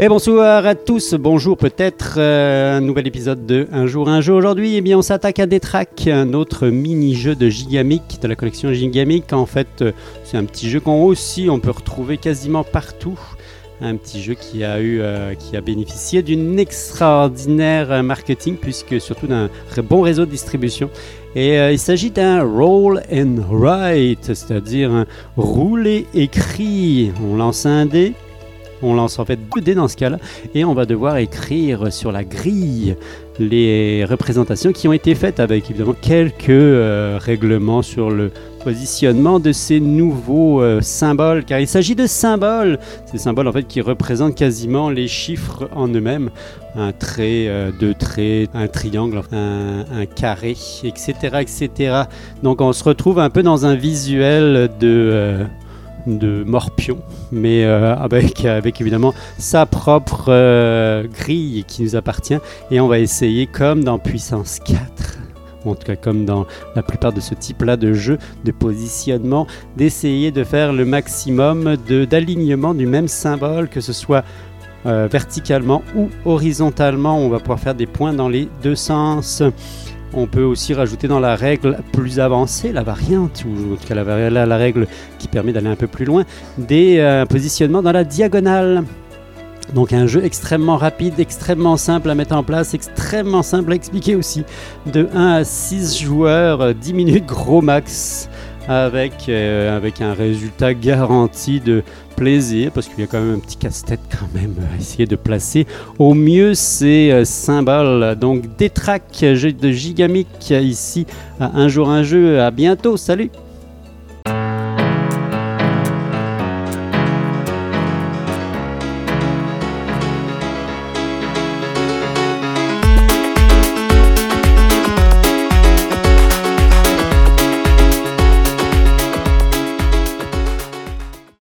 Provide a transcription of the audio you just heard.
Et bonsoir à tous, bonjour peut-être, euh, un nouvel épisode de Un jour un jeu aujourd'hui, eh bien on s'attaque à Détrac, un autre mini-jeu de Gigamic, de la collection Gigamic, en fait euh, c'est un petit jeu qu'on aussi on peut retrouver quasiment partout, un petit jeu qui a eu, euh, qui a bénéficié d'une extraordinaire marketing puisque surtout d'un bon réseau de distribution. Et il s'agit d'un roll and write, c'est-à-dire un rouler écrit. On lance un dé, on lance en fait deux dés dans ce cas-là, et on va devoir écrire sur la grille les représentations qui ont été faites avec évidemment quelques euh, règlements sur le positionnement de ces nouveaux euh, symboles, car il s'agit de symboles, ces symboles en fait qui représentent quasiment les chiffres en eux-mêmes, un trait, euh, deux traits, un triangle, un, un carré, etc., etc. Donc on se retrouve un peu dans un visuel de de Morpion, mais euh, avec, évidemment sa propre euh, grille qui nous appartient. Et on va essayer, comme dans Puissance 4, ou en tout cas comme dans la plupart de ce type-là de jeu de positionnement, d'essayer de faire le maximum d'alignement du même symbole, que ce soit euh, verticalement ou horizontalement. On va pouvoir faire des points dans les deux sens. On peut aussi rajouter dans la règle plus avancée, la variante, ou en tout cas la, règle qui permet d'aller un peu plus loin, des euh, positionnements dans la diagonale. Donc un jeu extrêmement rapide, extrêmement simple à mettre en place, extrêmement simple à expliquer aussi. De 1 à 6 joueurs, euh, 10 minutes gros max, avec, euh, avec un résultat garanti de plaisir, parce qu'il y a quand même un petit casse-tête quand même à essayer de placer. Au mieux ces euh, symboles. Donc des tracks de Gigamic ici Un jour un jeu, à bientôt, salut